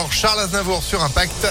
encore Charles Aznavour sur Impact.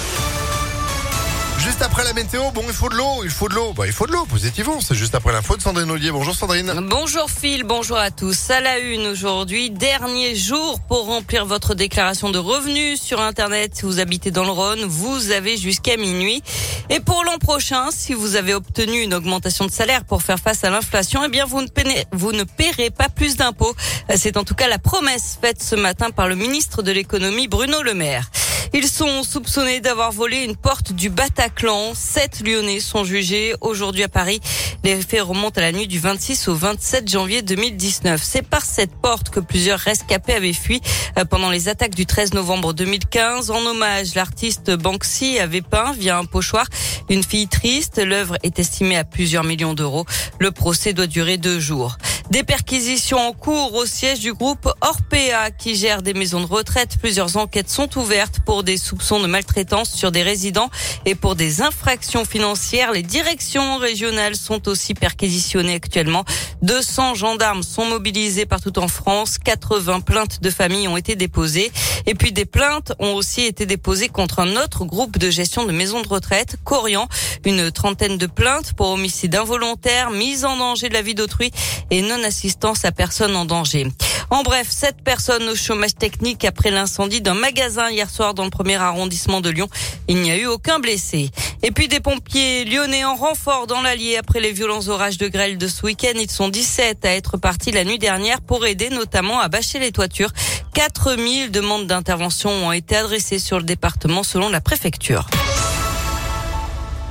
Juste après la météo, bon, il faut de l'eau, il faut de l'eau. Bah, il faut de l'eau, positivement. C'est juste après l'info de Sandrine Ollier. Bonjour Sandrine. Bonjour Phil, bonjour à tous. À la une aujourd'hui, dernier jour pour remplir votre déclaration de revenus sur Internet. Si vous habitez dans le Rhône, vous avez jusqu'à minuit. Et pour l'an prochain, si vous avez obtenu une augmentation de salaire pour faire face à l'inflation, eh bien, vous ne, paierez, vous ne paierez pas plus d'impôts. C'est en tout cas la promesse faite ce matin par le ministre de l'économie Bruno Le Maire. Ils sont soupçonnés d'avoir volé une porte du Bataclan. Sept Lyonnais sont jugés aujourd'hui à Paris. Les faits remontent à la nuit du 26 au 27 janvier 2019. C'est par cette porte que plusieurs rescapés avaient fui euh, pendant les attaques du 13 novembre 2015. En hommage, l'artiste Banksy avait peint via un pochoir une fille triste. L'œuvre est estimée à plusieurs millions d'euros. Le procès doit durer deux jours. Des perquisitions en cours au siège du groupe Orpea qui gère des maisons de retraite. Plusieurs enquêtes sont ouvertes pour des soupçons de maltraitance sur des résidents et pour des infractions financières. Les directions régionales sont aussi perquisitionnées actuellement. 200 gendarmes sont mobilisés partout en France. 80 plaintes de familles ont été déposées. Et puis des plaintes ont aussi été déposées contre un autre groupe de gestion de maisons de retraite, Corian. Une trentaine de plaintes pour homicide involontaire, mise en danger de la vie d'autrui et non assistance à personne en danger. En bref, sept personnes au chômage technique après l'incendie d'un magasin hier soir dans le premier arrondissement de Lyon. Il n'y a eu aucun blessé. Et puis des pompiers lyonnais en renfort dans l'Allier après les violents orages de grêle de ce week-end. Ils sont 17 à être partis la nuit dernière pour aider notamment à bâcher les toitures. 4000 demandes d'intervention ont été adressées sur le département selon la préfecture.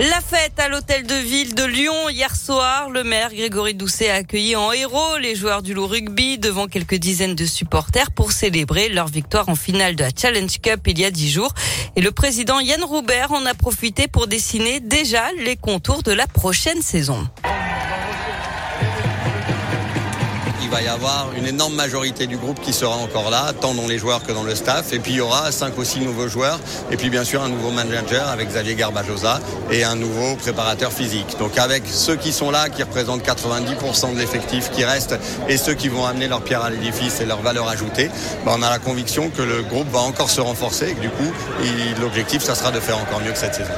La fête à l'hôtel de ville de Lyon hier soir. Le maire Grégory Doucet a accueilli en héros les joueurs du loup rugby devant quelques dizaines de supporters pour célébrer leur victoire en finale de la Challenge Cup il y a dix jours. Et le président Yann Roubert en a profité pour dessiner déjà les contours de la prochaine saison. Il va y avoir une énorme majorité du groupe qui sera encore là, tant dans les joueurs que dans le staff. Et puis il y aura cinq ou six nouveaux joueurs. Et puis bien sûr un nouveau manager avec Xavier Garbajosa et un nouveau préparateur physique. Donc avec ceux qui sont là, qui représentent 90% de l'effectif qui reste, et ceux qui vont amener leur pierre à l'édifice et leur valeur ajoutée, ben, on a la conviction que le groupe va encore se renforcer et que du coup, l'objectif, ça sera de faire encore mieux que cette saison.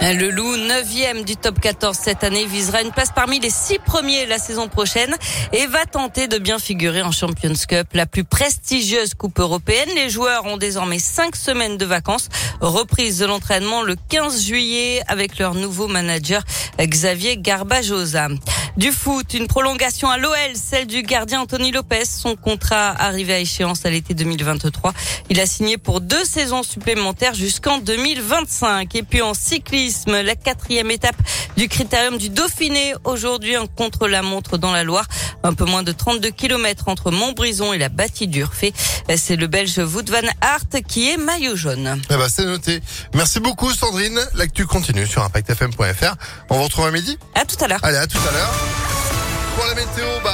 Le Loup, 9e du top 14 cette année, visera une place parmi les six premiers la saison prochaine et va tenter de bien figurer en Champions Cup, la plus prestigieuse coupe européenne. Les joueurs ont désormais cinq semaines de vacances, reprise de l'entraînement le 15 juillet avec leur nouveau manager Xavier Garbajosa. Du foot, une prolongation à l'OL, celle du gardien Anthony Lopez. Son contrat arrivé à échéance à l'été 2023. Il a signé pour deux saisons supplémentaires jusqu'en 2025. Et puis en cyclisme, la quatrième étape du critérium du Dauphiné. Aujourd'hui, un contre-la-montre dans la Loire. Un peu moins de 32 km entre Montbrison et la bâtie d'Urfé. C'est le Belge Wout van Aert qui est maillot jaune. Eh ben, c'est noté. Merci beaucoup, Sandrine. L'actu continue sur ImpactFM.fr. On vous retrouve à midi? À tout à l'heure. Allez, à tout à l'heure. Pour la météo, bah